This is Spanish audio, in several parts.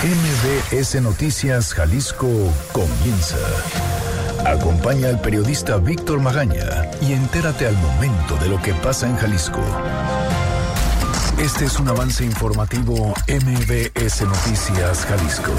MBS Noticias Jalisco comienza. Acompaña al periodista Víctor Magaña y entérate al momento de lo que pasa en Jalisco. Este es un avance informativo MBS Noticias Jalisco.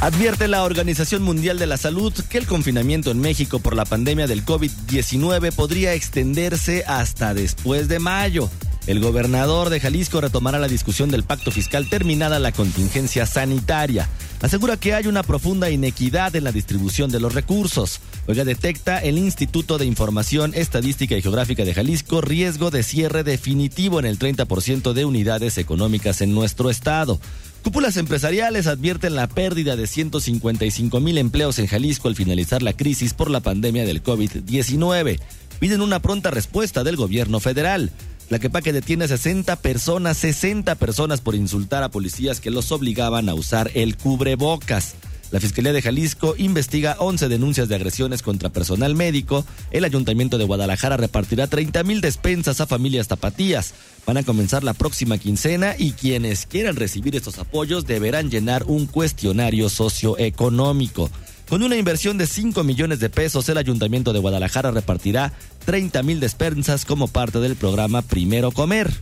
Advierte la Organización Mundial de la Salud que el confinamiento en México por la pandemia del COVID-19 podría extenderse hasta después de mayo. El gobernador de Jalisco retomará la discusión del pacto fiscal terminada la contingencia sanitaria. Asegura que hay una profunda inequidad en la distribución de los recursos. Oiga, detecta el Instituto de Información Estadística y Geográfica de Jalisco riesgo de cierre definitivo en el 30% de unidades económicas en nuestro estado. Cúpulas empresariales advierten la pérdida de 155 mil empleos en Jalisco al finalizar la crisis por la pandemia del COVID-19. Piden una pronta respuesta del gobierno federal. La Quepaque detiene a 60 personas, 60 personas por insultar a policías que los obligaban a usar el cubrebocas. La Fiscalía de Jalisco investiga 11 denuncias de agresiones contra personal médico. El Ayuntamiento de Guadalajara repartirá 30 mil despensas a familias tapatías. Van a comenzar la próxima quincena y quienes quieran recibir estos apoyos deberán llenar un cuestionario socioeconómico. Con una inversión de 5 millones de pesos, el Ayuntamiento de Guadalajara repartirá 30 mil despensas como parte del programa Primero Comer,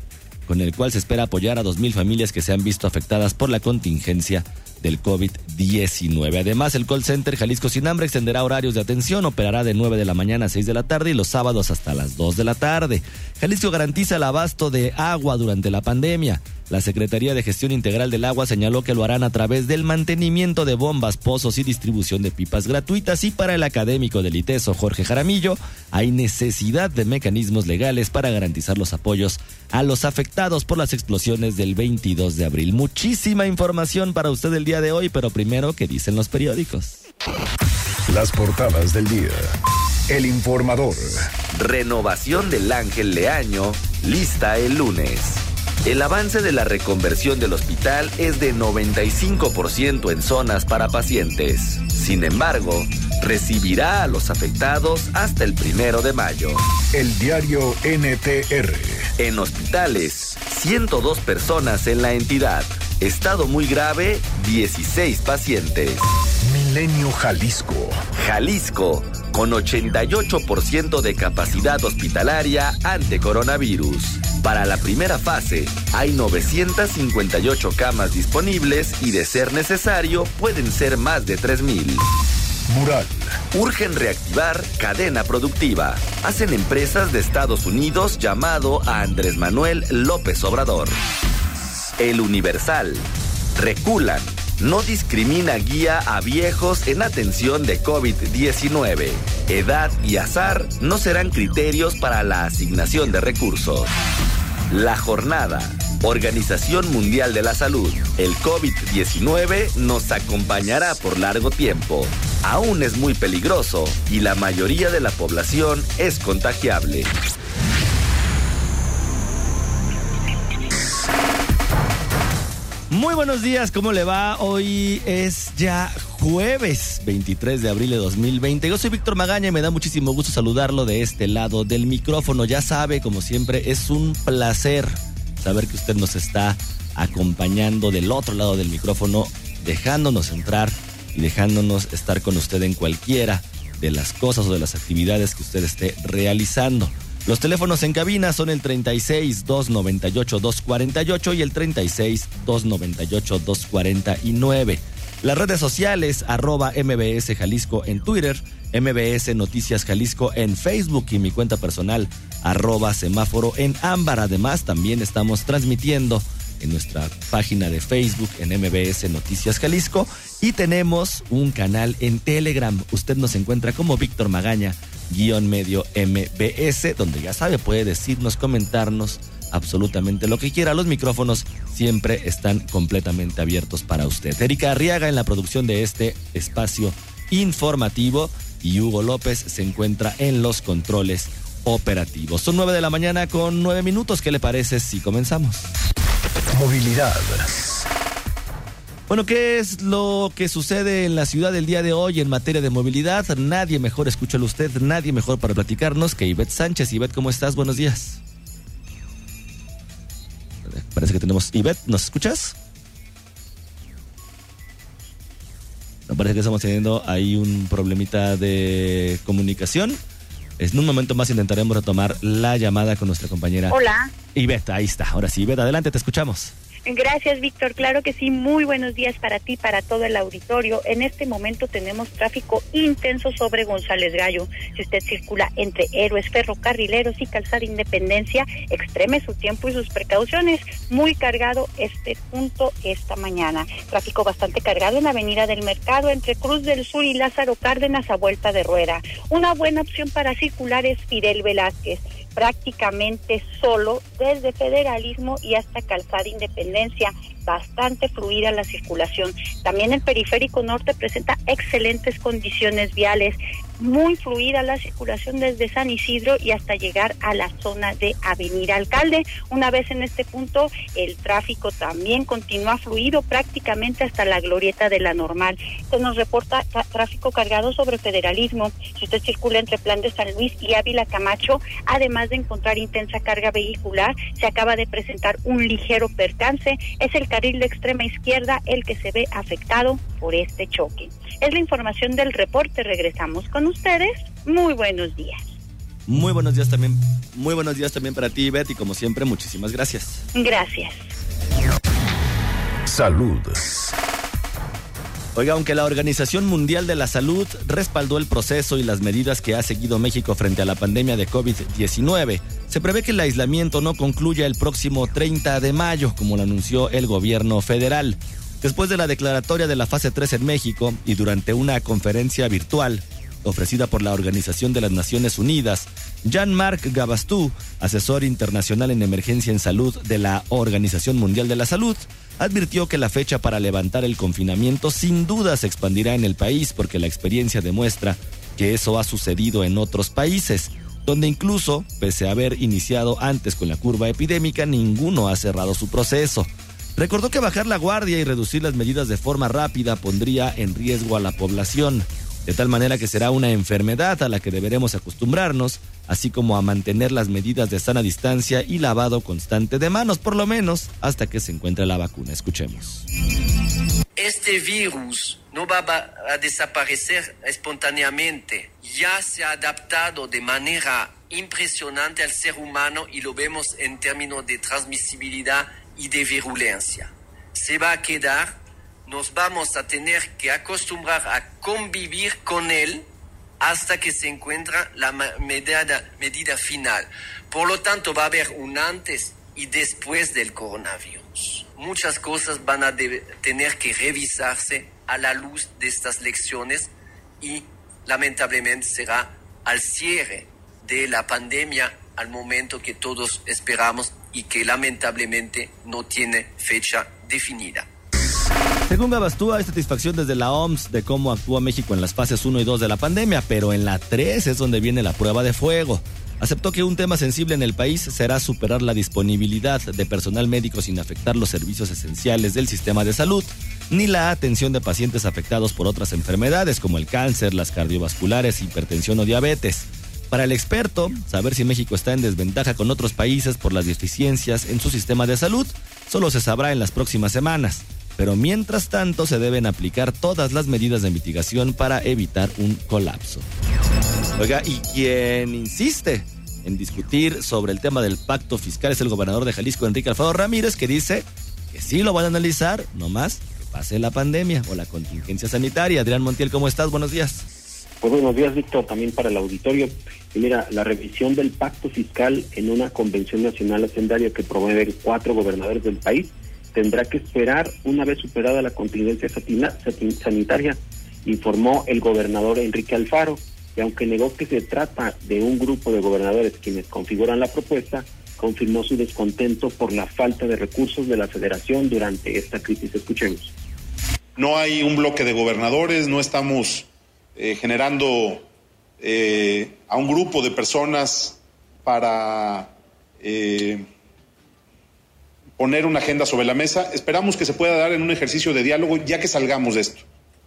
con el cual se espera apoyar a 2 mil familias que se han visto afectadas por la contingencia del COVID-19. Además, el call center Jalisco Sin Hambre extenderá horarios de atención, operará de 9 de la mañana a 6 de la tarde y los sábados hasta las 2 de la tarde. Jalisco garantiza el abasto de agua durante la pandemia. La Secretaría de Gestión Integral del Agua señaló que lo harán a través del mantenimiento de bombas, pozos y distribución de pipas gratuitas y para el académico del ITESO Jorge Jaramillo hay necesidad de mecanismos legales para garantizar los apoyos a los afectados por las explosiones del 22 de abril. Muchísima información para usted el día de hoy, pero primero, ¿qué dicen los periódicos? Las portadas del día. El informador. Renovación del Ángel Leaño, lista el lunes. El avance de la reconversión del hospital es de 95% en zonas para pacientes. Sin embargo, recibirá a los afectados hasta el primero de mayo. El diario NTR. En hospitales, 102 personas en la entidad. Estado muy grave, 16 pacientes. Milenio Jalisco. Jalisco, con 88% de capacidad hospitalaria ante coronavirus. Para la primera fase, hay 958 camas disponibles y de ser necesario pueden ser más de 3.000. Mural. Urgen reactivar cadena productiva. Hacen empresas de Estados Unidos llamado a Andrés Manuel López Obrador. El Universal. Reculan. No discrimina guía a viejos en atención de COVID-19. Edad y azar no serán criterios para la asignación de recursos. La jornada. Organización Mundial de la Salud. El COVID-19 nos acompañará por largo tiempo. Aún es muy peligroso y la mayoría de la población es contagiable. Muy buenos días, ¿cómo le va? Hoy es ya jueves 23 de abril de 2020. Yo soy Víctor Magaña y me da muchísimo gusto saludarlo de este lado del micrófono. Ya sabe, como siempre, es un placer saber que usted nos está acompañando del otro lado del micrófono, dejándonos entrar y dejándonos estar con usted en cualquiera de las cosas o de las actividades que usted esté realizando. Los teléfonos en cabina son el 36 298 248 y el 36 298 249. Las redes sociales, arroba MBS Jalisco en Twitter, MBS Noticias Jalisco en Facebook y mi cuenta personal, arroba semáforo en ámbar. Además, también estamos transmitiendo en nuestra página de Facebook en MBS Noticias Jalisco y tenemos un canal en Telegram. Usted nos encuentra como Víctor Magaña guion medio MBS, donde ya sabe, puede decirnos, comentarnos absolutamente lo que quiera. Los micrófonos siempre están completamente abiertos para usted. Erika Arriaga en la producción de este espacio informativo y Hugo López se encuentra en los controles operativos. Son nueve de la mañana con nueve minutos. ¿Qué le parece si comenzamos? Movilidad. Bueno, ¿qué es lo que sucede en la ciudad el día de hoy en materia de movilidad? Nadie mejor, escúchalo usted, nadie mejor para platicarnos que Ivette Sánchez. Ivette, ¿cómo estás? Buenos días. Parece que tenemos. Ivette, ¿nos escuchas? No, parece que estamos teniendo ahí un problemita de comunicación. En un momento más intentaremos retomar la llamada con nuestra compañera. Hola. Ivette, ahí está. Ahora sí, Ivette, adelante, te escuchamos. Gracias, Víctor. Claro que sí. Muy buenos días para ti, para todo el auditorio. En este momento tenemos tráfico intenso sobre González Gallo. Si usted circula entre héroes, ferrocarrileros y calzada Independencia, extreme su tiempo y sus precauciones. Muy cargado este punto esta mañana. Tráfico bastante cargado en la Avenida del Mercado entre Cruz del Sur y Lázaro Cárdenas a vuelta de rueda. Una buena opción para circular es Fidel Velázquez prácticamente solo desde federalismo y hasta calzada independencia bastante fluida la circulación. También el periférico norte presenta excelentes condiciones viales, muy fluida la circulación desde San Isidro y hasta llegar a la zona de Avenida Alcalde. Una vez en este punto, el tráfico también continúa fluido prácticamente hasta la glorieta de la normal. Se nos reporta tráfico cargado sobre federalismo. Si usted circula entre Plan de San Luis y Ávila Camacho, además de encontrar intensa carga vehicular, se acaba de presentar un ligero percance. Es el carril de extrema izquierda el que se ve afectado por este choque. Es la información del reporte. Regresamos con ustedes. Muy buenos días. Muy buenos días también. Muy buenos días también para ti, Betty. Como siempre, muchísimas gracias. Gracias. Salud. Oiga, aunque la Organización Mundial de la Salud respaldó el proceso y las medidas que ha seguido México frente a la pandemia de COVID-19, se prevé que el aislamiento no concluya el próximo 30 de mayo, como lo anunció el gobierno federal. Después de la declaratoria de la fase 3 en México y durante una conferencia virtual ofrecida por la Organización de las Naciones Unidas, Jean-Marc Gabastú, asesor internacional en emergencia en salud de la Organización Mundial de la Salud, advirtió que la fecha para levantar el confinamiento sin duda se expandirá en el país porque la experiencia demuestra que eso ha sucedido en otros países, donde incluso, pese a haber iniciado antes con la curva epidémica, ninguno ha cerrado su proceso. Recordó que bajar la guardia y reducir las medidas de forma rápida pondría en riesgo a la población de tal manera que será una enfermedad a la que deberemos acostumbrarnos, así como a mantener las medidas de sana distancia y lavado constante de manos, por lo menos hasta que se encuentre la vacuna. Escuchemos. Este virus no va a desaparecer espontáneamente. Ya se ha adaptado de manera impresionante al ser humano y lo vemos en términos de transmisibilidad y de virulencia. Se va a quedar nos vamos a tener que acostumbrar a convivir con él hasta que se encuentra la medida, medida final. Por lo tanto, va a haber un antes y después del coronavirus. Muchas cosas van a tener que revisarse a la luz de estas lecciones y lamentablemente será al cierre de la pandemia al momento que todos esperamos y que lamentablemente no tiene fecha definida. Según Gabastúa, hay satisfacción desde la OMS de cómo actúa México en las fases 1 y 2 de la pandemia, pero en la 3 es donde viene la prueba de fuego. Aceptó que un tema sensible en el país será superar la disponibilidad de personal médico sin afectar los servicios esenciales del sistema de salud, ni la atención de pacientes afectados por otras enfermedades como el cáncer, las cardiovasculares, hipertensión o diabetes. Para el experto, saber si México está en desventaja con otros países por las deficiencias en su sistema de salud solo se sabrá en las próximas semanas pero mientras tanto se deben aplicar todas las medidas de mitigación para evitar un colapso. Oiga, y quien insiste en discutir sobre el tema del pacto fiscal es el gobernador de Jalisco, Enrique Alfaro Ramírez, que dice que sí lo van a analizar, nomás que pase la pandemia o la contingencia sanitaria. Adrián Montiel, ¿cómo estás? Buenos días. Pues buenos días, Víctor, también para el auditorio. Y mira, la revisión del pacto fiscal en una convención nacional hacendaria que promueven cuatro gobernadores del país tendrá que esperar una vez superada la contingencia sanitaria, informó el gobernador Enrique Alfaro, y aunque negó que se trata de un grupo de gobernadores quienes configuran la propuesta, confirmó su descontento por la falta de recursos de la federación durante esta crisis. Escuchemos. No hay un bloque de gobernadores, no estamos eh, generando eh, a un grupo de personas para eh, poner una agenda sobre la mesa. Esperamos que se pueda dar en un ejercicio de diálogo ya que salgamos de esto.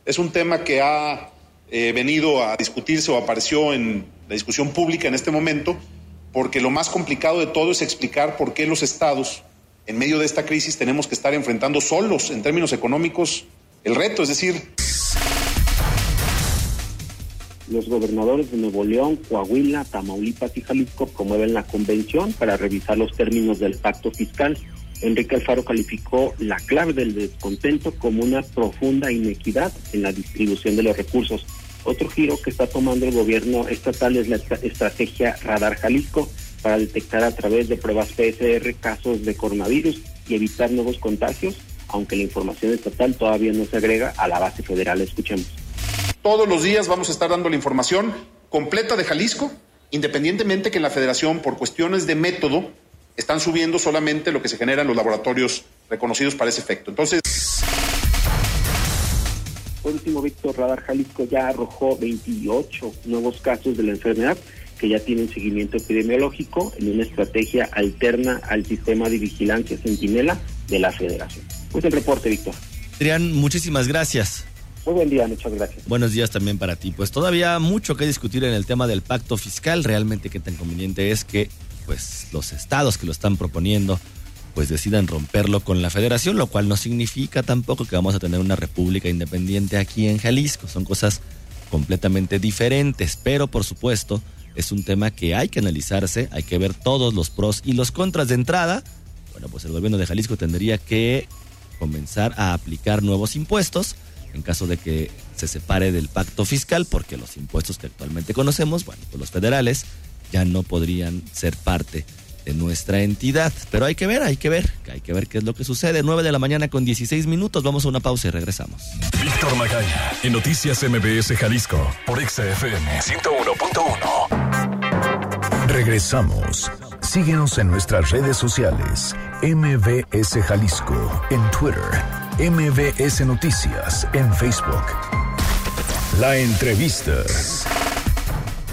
Es un tema que ha eh, venido a discutirse o apareció en la discusión pública en este momento, porque lo más complicado de todo es explicar por qué los estados, en medio de esta crisis, tenemos que estar enfrentando solos, en términos económicos, el reto. Es decir, los gobernadores de Nuevo León, Coahuila, Tamaulipas y Jalisco promueven la convención para revisar los términos del pacto fiscal. Enrique Alfaro calificó la clave del descontento como una profunda inequidad en la distribución de los recursos. Otro giro que está tomando el gobierno estatal es la estrategia Radar Jalisco para detectar a través de pruebas PCR casos de coronavirus y evitar nuevos contagios, aunque la información estatal todavía no se agrega a la base federal. Escuchemos. Todos los días vamos a estar dando la información completa de Jalisco, independientemente que la federación, por cuestiones de método, están subiendo solamente lo que se genera en los laboratorios reconocidos para ese efecto. Entonces. Por último, Víctor Radar Jalisco ya arrojó 28 nuevos casos de la enfermedad que ya tienen seguimiento epidemiológico en una estrategia alterna al sistema de vigilancia centinela de la federación. Pues el reporte, Víctor. Adrián, muchísimas gracias. Muy buen día, muchas gracias. Buenos días también para ti. Pues todavía mucho que discutir en el tema del pacto fiscal. Realmente qué tan conveniente es que pues los estados que lo están proponiendo pues decidan romperlo con la federación, lo cual no significa tampoco que vamos a tener una república independiente aquí en Jalisco. Son cosas completamente diferentes, pero por supuesto es un tema que hay que analizarse, hay que ver todos los pros y los contras de entrada. Bueno, pues el gobierno de Jalisco tendría que comenzar a aplicar nuevos impuestos en caso de que se separe del pacto fiscal, porque los impuestos que actualmente conocemos, bueno, pues los federales ya no podrían ser parte de nuestra entidad. Pero hay que ver, hay que ver, hay que ver qué es lo que sucede. 9 de la mañana con 16 minutos, vamos a una pausa y regresamos. Víctor Magaña, en Noticias MBS Jalisco, por XFM 101.1. Regresamos. Síguenos en nuestras redes sociales. MBS Jalisco, en Twitter MBS Noticias en Facebook. La entrevista.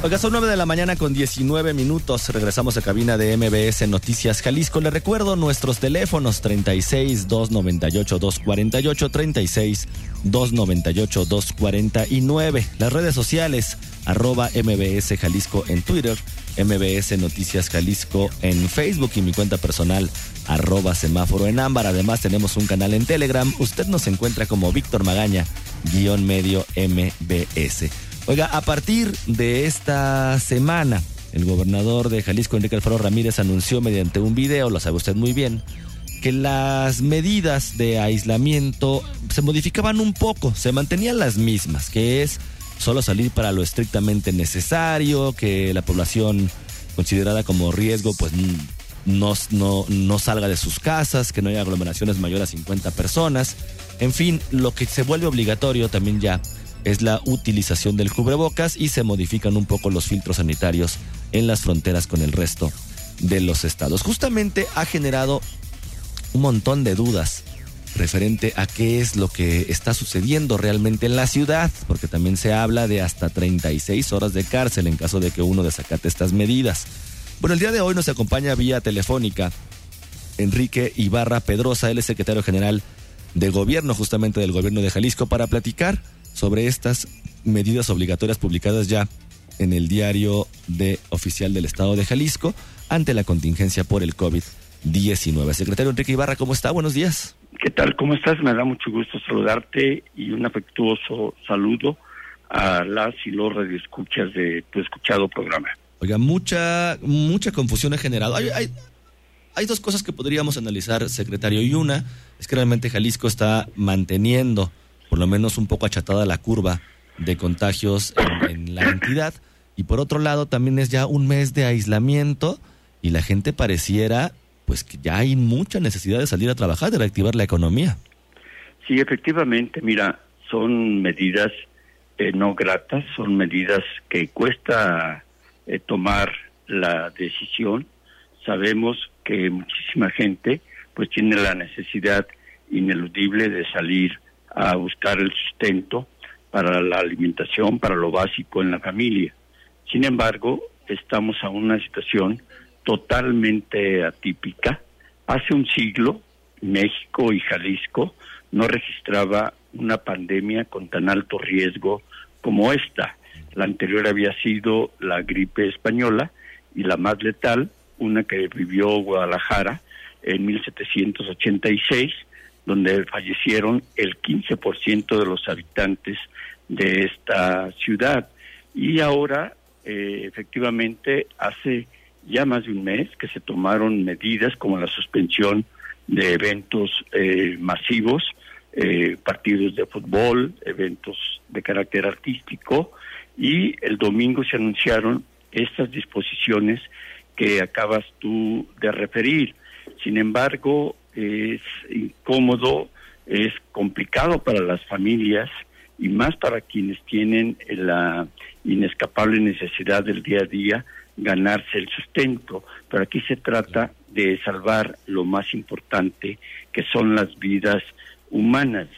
Oiga, son 9 de la mañana con 19 minutos. Regresamos a cabina de MBS Noticias Jalisco. Le recuerdo nuestros teléfonos 36 298 248 36 298 249. Las redes sociales arroba MBS Jalisco en Twitter, MBS Noticias Jalisco en Facebook y mi cuenta personal arroba semáforo en ámbar. Además tenemos un canal en Telegram. Usted nos encuentra como Víctor Magaña, guion medio MBS. Oiga, a partir de esta semana, el gobernador de Jalisco, Enrique Alfaro Ramírez, anunció mediante un video, lo sabe usted muy bien, que las medidas de aislamiento se modificaban un poco, se mantenían las mismas, que es solo salir para lo estrictamente necesario, que la población considerada como riesgo pues no, no, no salga de sus casas, que no haya aglomeraciones mayores a 50 personas. En fin, lo que se vuelve obligatorio también ya es la utilización del cubrebocas y se modifican un poco los filtros sanitarios en las fronteras con el resto de los estados. Justamente ha generado un montón de dudas referente a qué es lo que está sucediendo realmente en la ciudad, porque también se habla de hasta 36 horas de cárcel en caso de que uno desacate estas medidas. Bueno, el día de hoy nos acompaña vía telefónica Enrique Ibarra Pedrosa, él es secretario general de gobierno, justamente del gobierno de Jalisco, para platicar sobre estas medidas obligatorias publicadas ya en el diario de oficial del Estado de Jalisco ante la contingencia por el COVID-19. Secretario Enrique Ibarra, ¿cómo está? Buenos días. ¿Qué tal? ¿Cómo estás? Me da mucho gusto saludarte y un afectuoso saludo a las y los radioescuchas de tu escuchado programa. Oiga, mucha, mucha confusión ha generado. Hay, hay, hay dos cosas que podríamos analizar, secretario, y una es que realmente Jalisco está manteniendo, por lo menos un poco achatada la curva de contagios en, la entidad, y por otro lado también es ya un mes de aislamiento y la gente pareciera pues que ya hay mucha necesidad de salir a trabajar, de reactivar la economía. Sí, efectivamente, mira, son medidas eh, no gratas, son medidas que cuesta eh, tomar la decisión. Sabemos que muchísima gente pues tiene la necesidad ineludible de salir a buscar el sustento para la alimentación, para lo básico en la familia. Sin embargo, estamos a una situación totalmente atípica. Hace un siglo, México y Jalisco no registraba una pandemia con tan alto riesgo como esta. La anterior había sido la gripe española y la más letal, una que vivió Guadalajara en 1786, donde fallecieron el 15% de los habitantes de esta ciudad. Y ahora, eh, efectivamente, hace ya más de un mes que se tomaron medidas como la suspensión de eventos eh, masivos, eh, partidos de fútbol, eventos de carácter artístico, y el domingo se anunciaron estas disposiciones que acabas tú de referir. Sin embargo, es incómodo, es complicado para las familias y más para quienes tienen la inescapable necesidad del día a día ganarse el sustento. Pero aquí se trata de salvar lo más importante, que son las vidas humanas.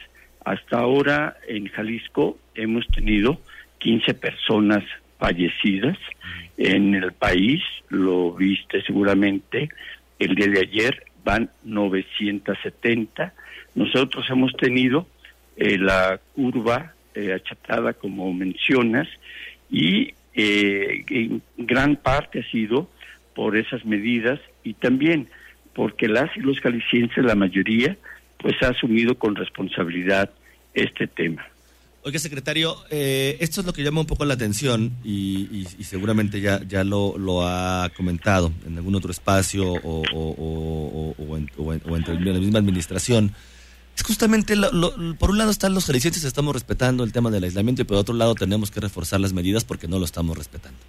Hasta ahora en Jalisco hemos tenido 15 personas fallecidas en el país, lo viste seguramente, el día de ayer van 970. Nosotros hemos tenido eh, la curva eh, achatada, como mencionas, y eh, en gran parte ha sido por esas medidas y también porque las y los jaliscienses, la mayoría, pues ha asumido con responsabilidad este tema. Oiga, secretario, eh, esto es lo que llama un poco la atención y, seguramente ya, ya lo, lo, ha comentado en algún otro espacio o, o, entre la misma administración. Es justamente, por un lado están los jaliscienses, estamos respetando el tema del aislamiento y por otro lado tenemos que reforzar las medidas porque no lo estamos respetando.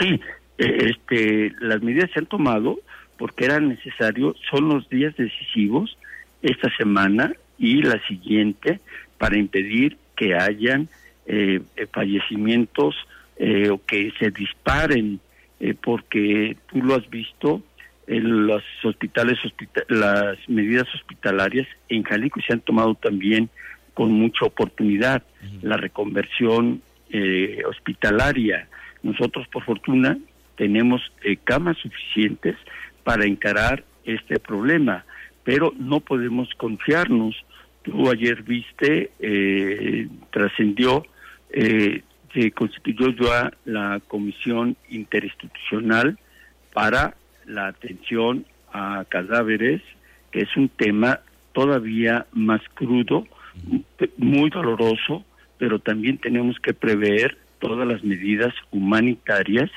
Sí, eh, este, las medidas se han tomado porque era necesario, son los días decisivos esta semana y la siguiente para impedir que hayan eh, eh, fallecimientos eh, o que se disparen, porque tú lo has visto, en los hospitales, las medidas hospitalarias en Jalisco se han tomado también con mucha oportunidad, la reconversión hospitalaria. Nosotros, por fortuna, tenemos camas suficientes para encarar este problema, pero no podemos confiarnos Tú ayer viste, eh, trascendió, eh, se constituyó ya la Comisión Interinstitucional para la atención a cadáveres, que es un tema todavía más crudo, muy doloroso, pero también tenemos que prever todas las medidas humanitarias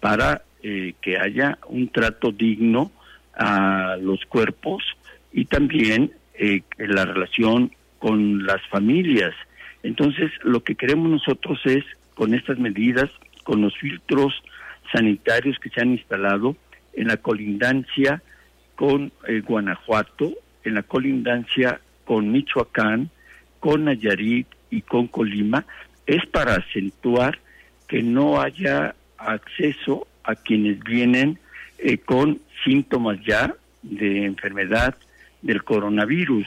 para eh, que haya un trato digno a los cuerpos y también eh, la relación con las familias. Entonces, lo que queremos nosotros es, con estas medidas, con los filtros sanitarios que se han instalado en la colindancia con eh, Guanajuato, en la colindancia con Michoacán, con Nayarit y con Colima, es para acentuar que no haya acceso a quienes vienen eh, con síntomas ya de enfermedad del coronavirus.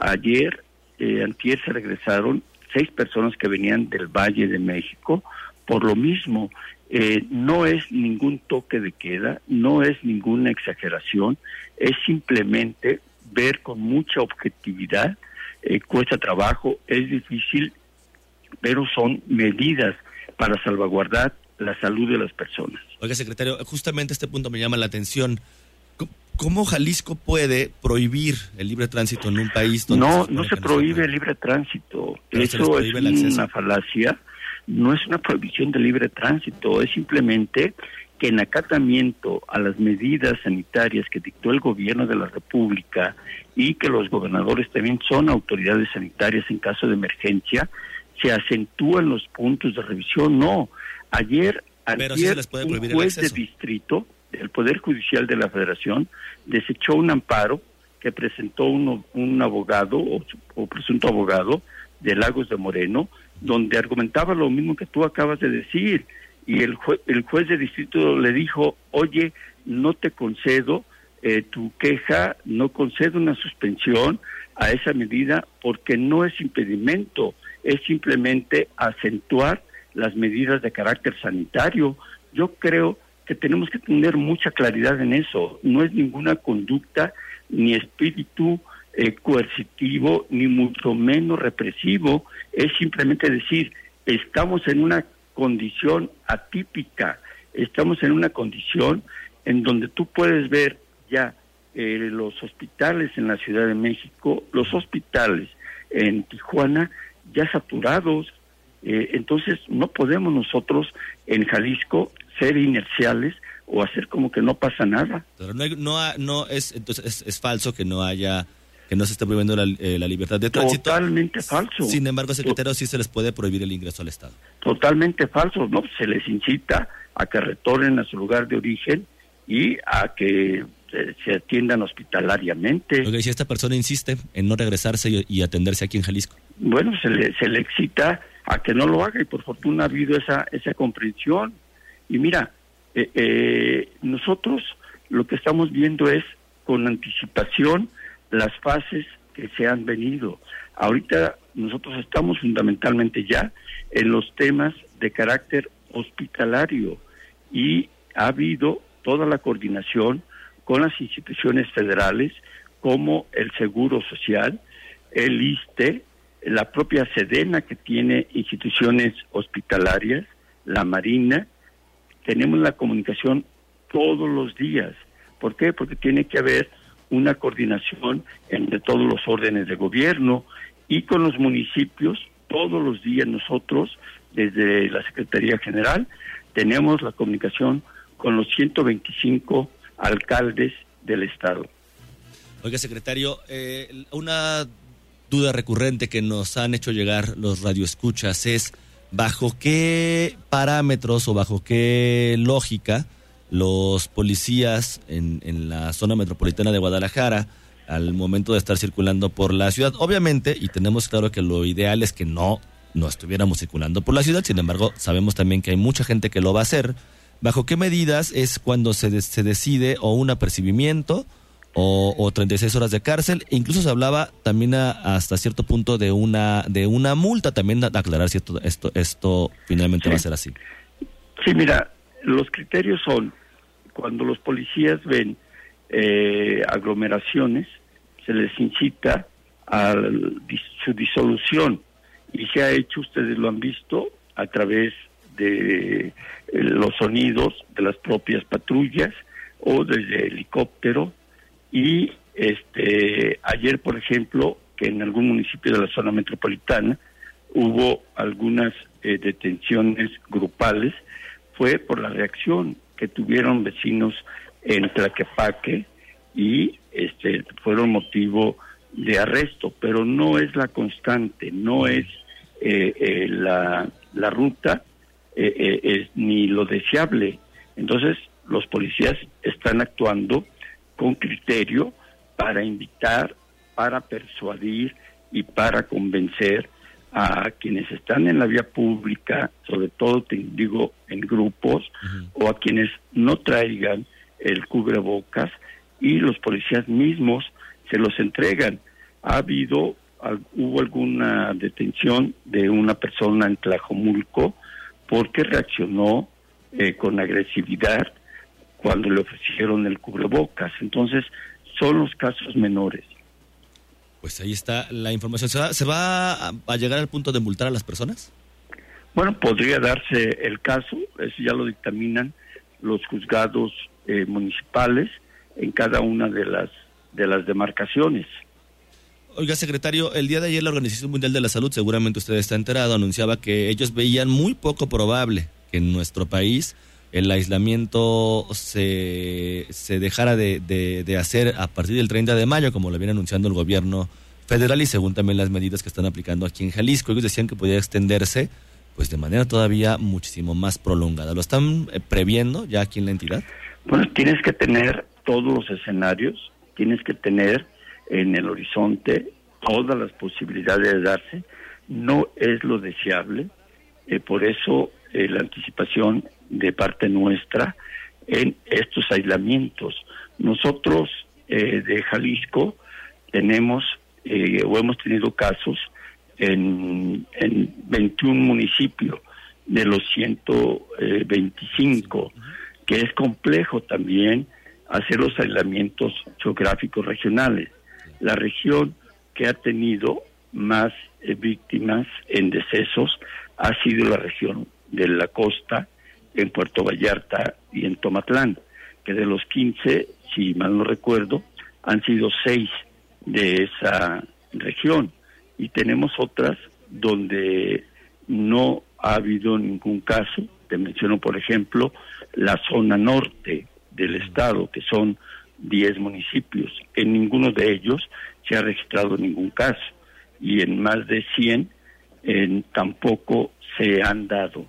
Ayer, eh, antier se regresaron seis personas que venían del Valle de México. Por lo mismo, eh, no es ningún toque de queda, no es ninguna exageración, es simplemente ver con mucha objetividad, eh, cuesta trabajo, es difícil, pero son medidas para salvaguardar la salud de las personas. Oiga, secretario, justamente este punto me llama la atención. ¿Cómo Jalisco puede prohibir el libre tránsito en un país donde... No, no se prohíbe el libre tránsito. Eso es una falacia. No es una prohibición de libre tránsito, es simplemente que en acatamiento a las medidas sanitarias que dictó el gobierno de la República y que los gobernadores también son autoridades sanitarias en caso de emergencia, se acentúan los puntos de revisión. No, ayer, ayer un juez de distrito el Poder Judicial de la Federación desechó un amparo que presentó un abogado o, presunto abogado de Lagos de Moreno, donde argumentaba lo mismo que tú acabas de decir. Y el, el juez de distrito le dijo, oye, no te concedo eh, tu queja, no concedo una suspensión a esa medida porque no es impedimento, es simplemente acentuar las medidas de carácter sanitario. Yo creo que tenemos que tener mucha claridad en eso. No es ninguna conducta ni espíritu eh, coercitivo, ni mucho menos represivo. Es simplemente decir, estamos en una condición atípica, estamos en una condición en donde tú puedes ver ya eh, los hospitales en la Ciudad de México, los hospitales en Tijuana ya saturados, Eh, entonces no podemos nosotros en Jalisco ser inerciales o hacer como que no pasa nada. Pero no, no, no es entonces es, falso que no haya que no se esté prohibiendo la, eh, libertad de tránsito. Totalmente falso. Sin embargo, secretario, sí se les puede prohibir el ingreso al Estado. Totalmente falso, ¿no? Se les incita a que retornen a su lugar de origen y a que se atiendan hospitalariamente. Si esta persona insiste en no regresarse y, atenderse aquí en Jalisco. Bueno, se le, se le excita a que no lo haga y por fortuna ha habido esa, esa comprensión. Y mira, eh, eh, nosotros lo que estamos viendo es con anticipación las fases que se han venido. Ahorita nosotros estamos fundamentalmente ya en los temas de carácter hospitalario y ha habido toda la coordinación con las instituciones federales como el Seguro Social, el ISTE, la propia Sedena que tiene instituciones hospitalarias, la Marina, tenemos la comunicación todos los días. ¿Por qué? Porque tiene que haber una coordinación entre todos los órdenes de gobierno y con los municipios, todos los días nosotros, desde la Secretaría General, tenemos la comunicación con los 125 alcaldes del Estado. Oiga, secretario, eh, una duda recurrente que nos han hecho llegar los radioescuchas es bajo qué parámetros o bajo qué lógica los policías en, en la zona metropolitana de Guadalajara al momento de estar circulando por la ciudad. Obviamente, y tenemos claro que lo ideal es que no, no estuviéramos circulando por la ciudad, sin embargo, sabemos también que hay mucha gente que lo va a hacer ¿Bajo qué medidas es cuando se, se decide o un apercibimiento o, o, 36 horas de cárcel? Incluso se hablaba también hasta cierto punto de una de una multa, también aclarar si esto, esto, esto finalmente va a ser así. Sí, mira, los criterios son cuando los policías ven eh, aglomeraciones, se les incita a su disolución y se ha hecho, ustedes lo han visto, a través de eh, los sonidos de las propias patrullas o desde helicóptero y este ayer por ejemplo que en algún municipio de la zona metropolitana hubo algunas eh, detenciones grupales fue por la reacción que tuvieron vecinos en Tlaquepaque y este fueron motivo de arresto pero no es la constante no es eh, la, la ruta eh, eh, es ni lo deseable. Entonces, los policías están actuando con criterio para invitar, para persuadir y para convencer a quienes están en la vía pública, sobre todo te digo en grupos, o a quienes no traigan el cubrebocas y los policías mismos se los entregan. Ha habido, hubo alguna detención de una persona en Tlajomulco porque reaccionó eh, con agresividad cuando le ofrecieron el cubrebocas. Entonces, son los casos menores. Pues ahí está la información. ¿Se va, a, llegar al punto de multar a las personas? Bueno, podría darse el caso, eso ya lo dictaminan los juzgados eh, municipales en cada una de las de las demarcaciones. Oiga, secretario, el día de ayer la Organización Mundial de la Salud, seguramente usted está enterado, anunciaba que ellos veían muy poco probable que en nuestro país el aislamiento se, se dejara de, de, hacer a partir del 30 de mayo, como lo viene anunciando el gobierno federal y según también las medidas que están aplicando aquí en Jalisco. Ellos decían que podía extenderse pues de manera todavía muchísimo más prolongada. ¿Lo están eh, previendo ya aquí en la entidad? Bueno, tienes que tener todos los escenarios, tienes que tener en el horizonte todas las posibilidades de darse. No es lo deseable, eh, por eso eh, la anticipación de parte nuestra en estos aislamientos. Nosotros eh, de Jalisco tenemos o hemos tenido casos en, en 21 municipios de los 125, que es complejo también hacer los aislamientos geográficos regionales la región que ha tenido más eh, víctimas en decesos ha sido la región de la costa, en Puerto Vallarta y en Tomatlán, que de los 15, si mal no recuerdo, han sido seis de esa región y tenemos otras donde no ha habido ningún caso. Te menciono, por ejemplo, la zona norte del estado, que son 10 municipios. En ninguno de ellos se ha registrado ningún caso y en más de 100 tampoco se han dado.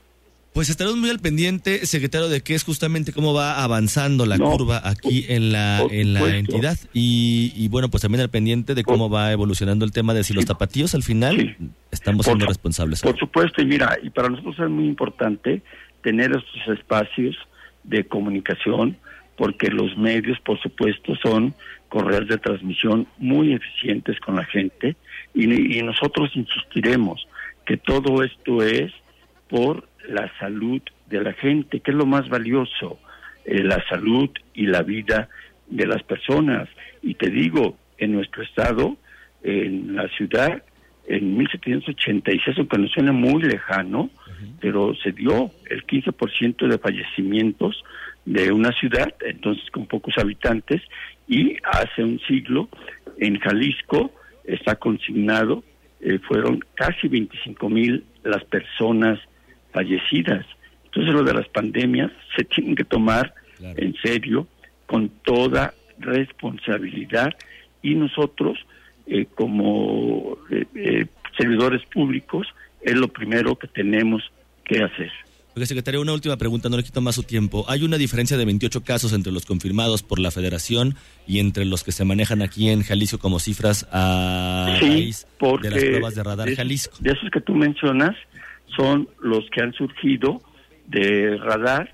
Pues estaremos muy al pendiente, secretario, de qué es justamente cómo va avanzando la curva aquí en la en la entidad. Y, bueno, pues también al pendiente de cómo va evolucionando el tema de si los tapatíos al final estamos siendo responsables. Por supuesto, y mira, y para nosotros es muy importante tener estos espacios de comunicación porque los medios, por supuesto, son correos de transmisión muy eficientes con la gente y, y nosotros insistiremos que todo esto es por la salud de la gente, que es lo más valioso, eh, la salud y la vida de las personas. Y te digo, en nuestro estado, en la ciudad, en 1786, aunque no suena muy lejano, pero se dio el 15% de fallecimientos de una ciudad, entonces con pocos habitantes, y hace un siglo en Jalisco está consignado, eh, fueron casi 25 mil las personas fallecidas. Entonces lo de las pandemias se tienen que tomar en serio, con toda responsabilidad y nosotros eh, como eh, eh, servidores públicos es lo primero que tenemos que hacer. Oiga, secretario, una última pregunta, no le quito más su tiempo. ¿Hay una diferencia de 28 casos entre los confirmados por la federación y entre los que se manejan aquí en Jalisco como cifras a raíz de las pruebas de radar Jalisco? De esos que tú mencionas, son los que han surgido de radar,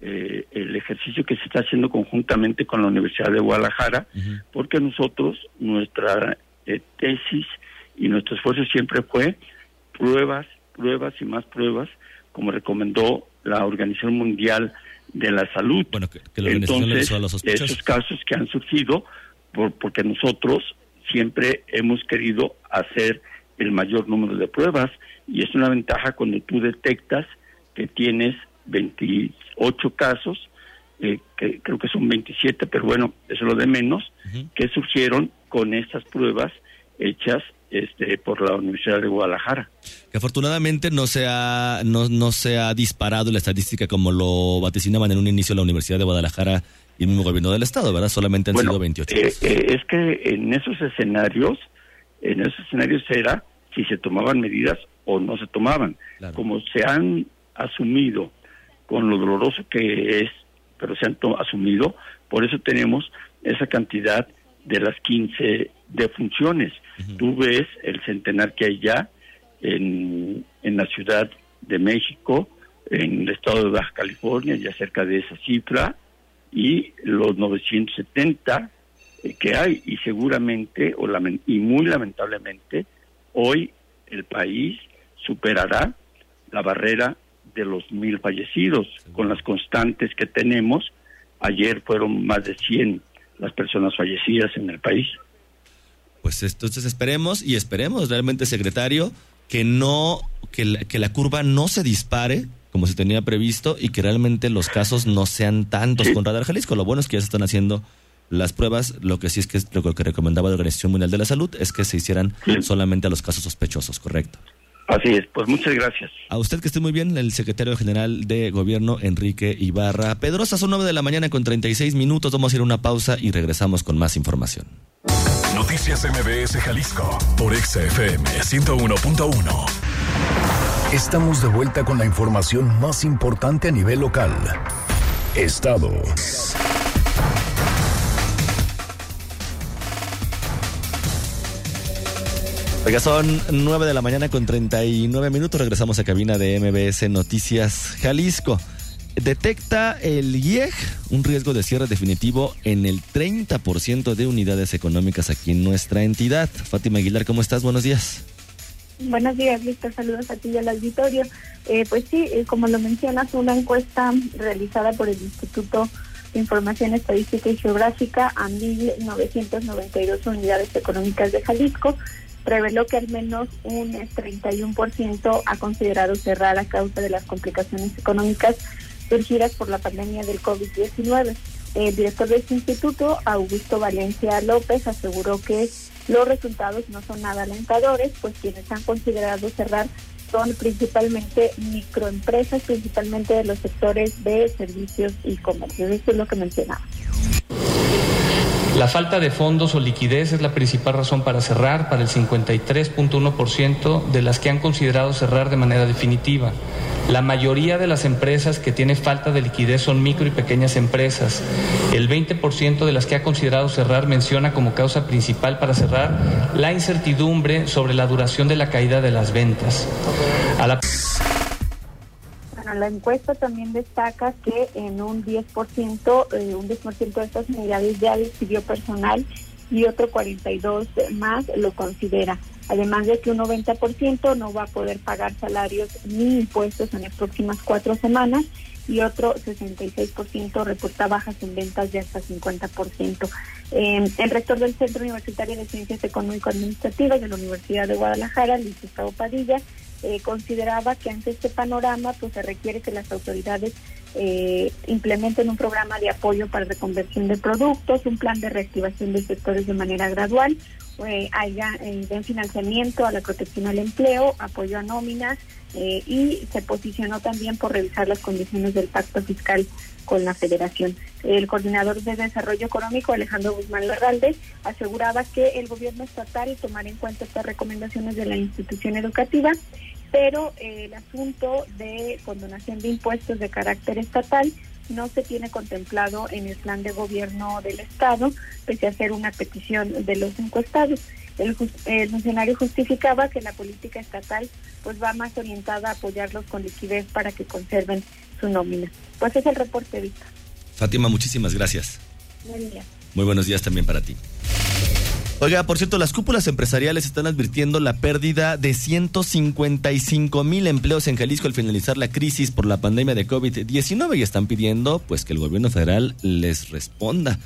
eh, el ejercicio que se está haciendo conjuntamente con la Universidad de Guadalajara, porque nosotros, nuestra eh, tesis y nuestro esfuerzo siempre fue pruebas, pruebas y más pruebas, como recomendó la Organización Mundial de la Salud. Bueno, que, la Entonces, a los esos casos que han surgido, por, porque nosotros siempre hemos querido hacer el mayor número de pruebas y es una ventaja cuando tú detectas que tienes 28 casos, eh, que creo que son 27, pero bueno, eso es lo de menos, que surgieron con estas pruebas hechas este, por la Universidad de Guadalajara. Que afortunadamente no se ha, no, no se ha disparado la estadística como lo vaticinaban en un inicio la Universidad de Guadalajara y el mismo gobierno del Estado, ¿verdad? Solamente han sido 28. Eh, eh, es que en esos escenarios, en esos escenarios era si se tomaban medidas o no se tomaban. Como se han asumido con lo doloroso que es, pero se han asumido, por eso tenemos esa cantidad de las 15 defunciones. Tú ves el centenar que hay ya en, en la Ciudad de México, en el estado de Baja California, ya cerca de esa cifra, y los 970 eh, que hay, y seguramente, o y muy lamentablemente, hoy el país superará la barrera de los mil fallecidos con las constantes que tenemos. Ayer fueron más de 100 las personas fallecidas en el país. Pues entonces esperemos y esperemos realmente, secretario, que no que la, que la curva no se dispare como se tenía previsto y que realmente los casos no sean tantos con Radar Jalisco. Lo bueno es que ya se están haciendo las pruebas, lo que sí es que lo que recomendaba la Organización Mundial de la Salud es que se hicieran solamente a los casos sospechosos, ¿correcto? Así es, pues muchas gracias. A usted que esté muy bien, el secretario general de Gobierno, Enrique Ibarra Pedrosa, son nueve de la mañana con 36 minutos, vamos a ir a una pausa y regresamos con más información. Noticias MBS Jalisco, por XFM 101.1. Estamos de vuelta con la información más importante a nivel local. Estados. Son 9 de la mañana con 39 minutos. Regresamos a cabina de MBS Noticias Jalisco. Detecta el IEG un riesgo de cierre definitivo en el 30% de unidades económicas aquí en nuestra entidad. Fátima Aguilar, ¿cómo estás? Buenos días. Buenos días, Víctor. Saludos a ti y al auditorio. Eh, pues sí, eh, como lo mencionas, una encuesta realizada por el Instituto de Información Estadística y Geográfica a 1.992 unidades económicas de Jalisco reveló que al menos un 31% ha considerado cerrar a causa de las complicaciones económicas surgidas por la pandemia del COVID-19. El director de este instituto, Augusto Valencia López, aseguró que los resultados no son nada alentadores, pues quienes han considerado cerrar son principalmente microempresas, principalmente de los sectores de servicios y comercio. Eso es lo que mencionaba. La falta de fondos o liquidez es la principal razón para cerrar para el 53.1% de las que han considerado cerrar de manera definitiva. La mayoría de las empresas que tienen falta de liquidez son micro y pequeñas empresas. El 20% de las que ha considerado cerrar menciona como causa principal para cerrar la incertidumbre sobre la duración de la caída de las ventas. La encuesta también destaca que en un 10%, eh, un 10% de estas unidades ya despidió personal y otro 42 más lo considera. Además de que un 90% no va a poder pagar salarios ni impuestos en las próximas cuatro semanas y otro 66% reporta bajas en ventas de hasta 50%. Eh, el rector del Centro Universitario de Ciencias Económico-Administrativas de la Universidad de Guadalajara, Luis Gustavo Padilla, eh, consideraba que ante este panorama pues se requiere que las autoridades eh, implementen un programa de apoyo para reconversión de productos, un plan de reactivación de sectores de manera gradual, eh, haya eh, den financiamiento a la protección al empleo, apoyo a nóminas eh, y se posicionó también por revisar las condiciones del pacto fiscal con la federación. El coordinador de desarrollo económico, Alejandro Guzmán Larralde, aseguraba que el gobierno estatal tomará en cuenta estas recomendaciones de la institución educativa, pero eh, el asunto de condonación de impuestos de carácter estatal no se tiene contemplado en el plan de gobierno del Estado, pese a ser una petición de los encuestados. El, el, funcionario justificaba que la política estatal pues va más orientada a apoyarlos con liquidez para que conserven su nómina. Pues es el reporte, Víctor. Fátima, muchísimas gracias. Buen día. Muy buenos días también para ti. Oiga, por cierto, las cúpulas empresariales están advirtiendo la pérdida de 155 mil empleos en Jalisco al finalizar la crisis por la pandemia de COVID-19 y están pidiendo pues que el gobierno federal les responda.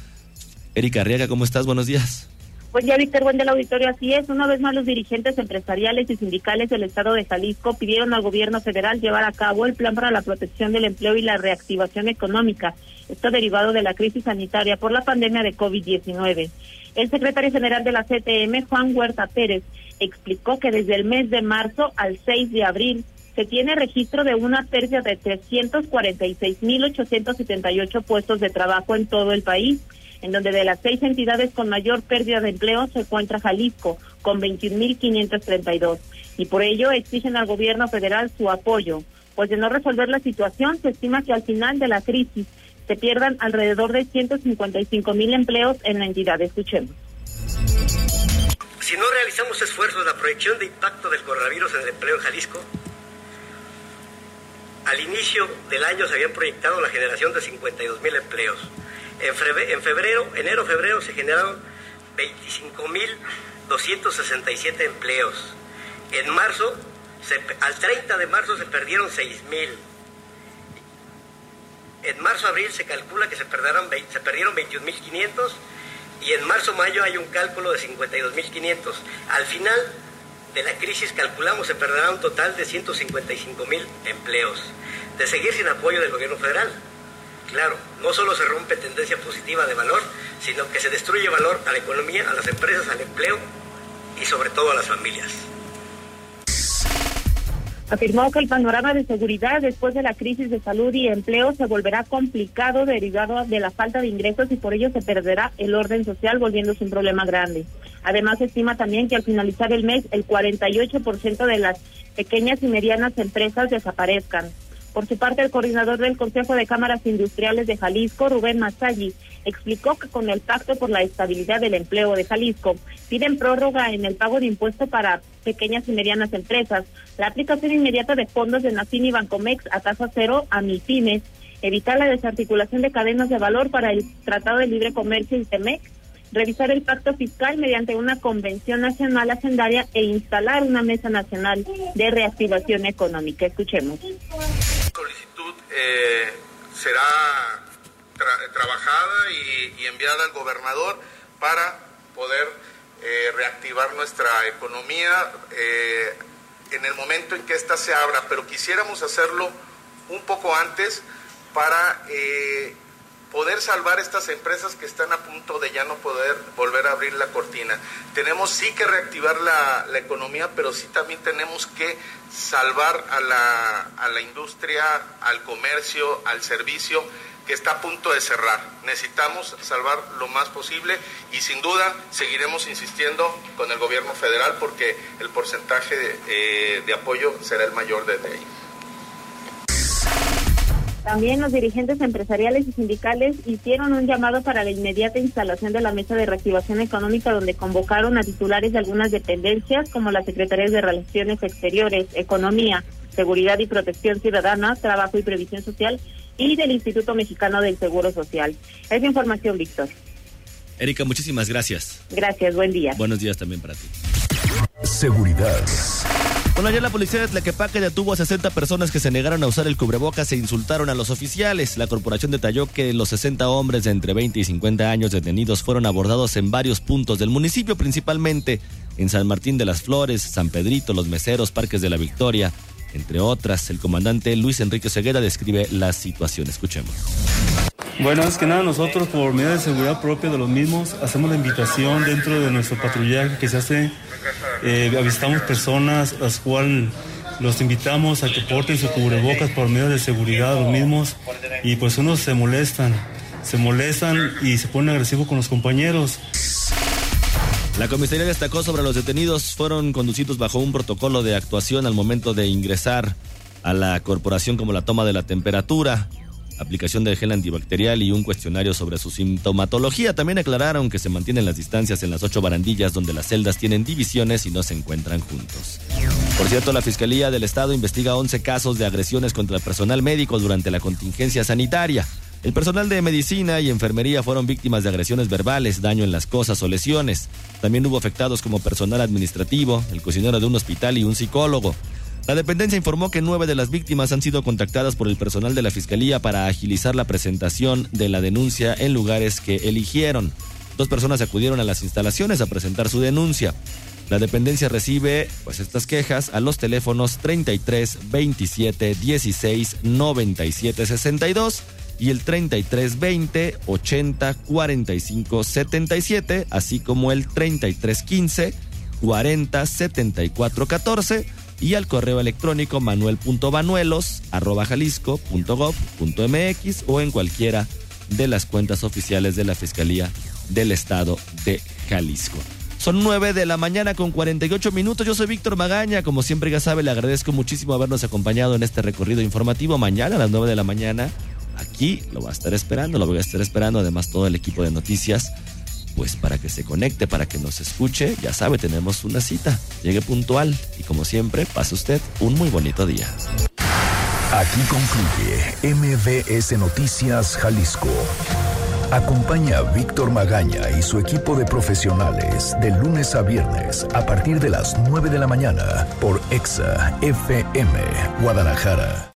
Erika Arriaga, ¿cómo estás? Buenos días. Buen día, Víctor, buen del auditorio. Así es, una vez más los dirigentes empresariales y sindicales del Estado de Jalisco pidieron al gobierno federal llevar a cabo el plan para la protección del empleo y la reactivación económica. Esto derivado de la crisis sanitaria por la pandemia de COVID-19. El secretario general de la CTM, Juan Huerta Pérez, explicó que desde el mes de marzo al 6 de abril se tiene registro de una pérdida de 346.878 puestos de trabajo en todo el país en donde de las seis entidades con mayor pérdida de empleo se encuentra Jalisco, con 21.532. Y por ello exigen al gobierno federal su apoyo, pues de no resolver la situación se estima que al final de la crisis se pierdan alrededor de 155 mil empleos en la entidad. Escuchemos. Si no realizamos esfuerzos, la proyección de impacto del coronavirus en el empleo en Jalisco, al inicio del año se habían proyectado la generación de 52 mil empleos. En febrero, enero, febrero se generaron 25.267 empleos. En marzo, al 30 de marzo se perdieron 6.000. En marzo, abril se calcula que se, perderán, se perdieron 21.500 y en marzo, mayo hay un cálculo de 52.500. Al final de la crisis calculamos se perderá un total de 155.000 empleos. De seguir sin apoyo del gobierno federal. Claro, no solo se rompe tendencia positiva de valor, sino que se destruye valor a la economía, a las empresas, al empleo y sobre todo a las familias. Afirmó que el panorama de seguridad después de la crisis de salud y empleo se volverá complicado derivado de la falta de ingresos y por ello se perderá el orden social volviéndose un problema grande. Además, estima también que al finalizar el mes el 48% de las pequeñas y medianas empresas desaparezcan. Por su parte, el coordinador del Consejo de Cámaras Industriales de Jalisco, Rubén Masalli, explicó que con el Pacto por la Estabilidad del Empleo de Jalisco piden prórroga en el pago de impuestos para pequeñas y medianas empresas, la aplicación inmediata de fondos de Nacin y Bancomex a tasa cero a MIPIMES, evitar la desarticulación de cadenas de valor para el Tratado de Libre Comercio y TEMEC, revisar el pacto fiscal mediante una convención nacional hacendaria e instalar una mesa nacional de reactivación económica. Escuchemos solicitud eh, será tra trabajada y, y, enviada al gobernador para poder eh, reactivar nuestra economía eh, en el momento en que ésta se abra, pero quisiéramos hacerlo un poco antes para poder salvar estas empresas que están a punto de ya no poder volver a abrir la cortina. Tenemos sí que reactivar la, la economía, pero sí también tenemos que salvar a la, a la industria, al comercio, al servicio que está a punto de cerrar. Necesitamos salvar lo más posible y sin duda seguiremos insistiendo con el gobierno federal porque el porcentaje de, eh, de apoyo será el mayor desde ahí. También los dirigentes empresariales y sindicales hicieron un llamado para la inmediata instalación de la mesa de reactivación económica donde convocaron a titulares de algunas dependencias como las Secretarías de Relaciones Exteriores, Economía, Seguridad y Protección Ciudadana, Trabajo y Previsión Social y del Instituto Mexicano del Seguro Social. Es información, Víctor. Erika, muchísimas gracias. Gracias, buen día. Buenos días también para ti. Seguridad. Bueno, ayer la policía de Tlaquepaque detuvo a 60 personas que se negaron a usar el cubrebocas e insultaron a los oficiales. La corporación detalló que los 60 hombres de entre 20 y 50 años detenidos fueron abordados en varios puntos del municipio, principalmente en San Martín de las Flores, San Pedrito, Los Meseros, Parques de la Victoria, entre otras. El comandante Luis Enrique Ceguera describe la situación. Escuchemos. Bueno, es que nada, nosotros por medida de seguridad propia de los mismos hacemos la invitación dentro de nuestro patrullaje que se hace, eh, avistamos personas las cuales los invitamos a que porten su cubrebocas por medio de seguridad los mismos y pues unos se molestan, se molestan y se ponen agresivos con los compañeros. La comisaría destacó sobre los detenidos fueron conducidos bajo un protocolo de actuación al momento de ingresar a la corporación como la toma de la temperatura, aplicación de gel antibacterial y un cuestionario sobre su sintomatología. También aclararon que se mantienen las distancias en las ocho barandillas donde las celdas tienen divisiones y no se encuentran juntos. Por cierto, la Fiscalía del Estado investiga 11 casos de agresiones contra el personal médico durante la contingencia sanitaria. El personal de medicina y enfermería fueron víctimas de agresiones verbales, daño en las cosas o lesiones. También hubo afectados como personal administrativo, el cocinero de un hospital y un psicólogo. La dependencia informó que nueve de las víctimas han sido contactadas por el personal de la Fiscalía para agilizar la presentación de la denuncia en lugares que eligieron. Dos personas acudieron a las instalaciones a presentar su denuncia. La dependencia recibe pues estas quejas a los teléfonos 33 27 16 97 62 y el 3320 80 45 77, así como el 3315 40 74 14 y al correo electrónico manuel.banuelos arroba jalisco.gov.mx o en cualquiera de las cuentas oficiales de la Fiscalía del Estado de Jalisco. Son 9 de la mañana con 48 minutos. Yo soy Víctor Magaña. Como siempre ya sabe, le agradezco muchísimo habernos acompañado en este recorrido informativo. Mañana a las 9 de la mañana aquí lo va a estar esperando, lo voy a estar esperando, además todo el equipo de noticias, pues para que se conecte, para que nos escuche, ya sabe, tenemos una cita, llegue puntual y como siempre, pase usted un muy bonito día. Aquí concluye MBS Noticias Jalisco. Acompaña a Víctor Magaña y su equipo de profesionales de lunes a viernes a partir de las 9 de la mañana por EXA FM Guadalajara.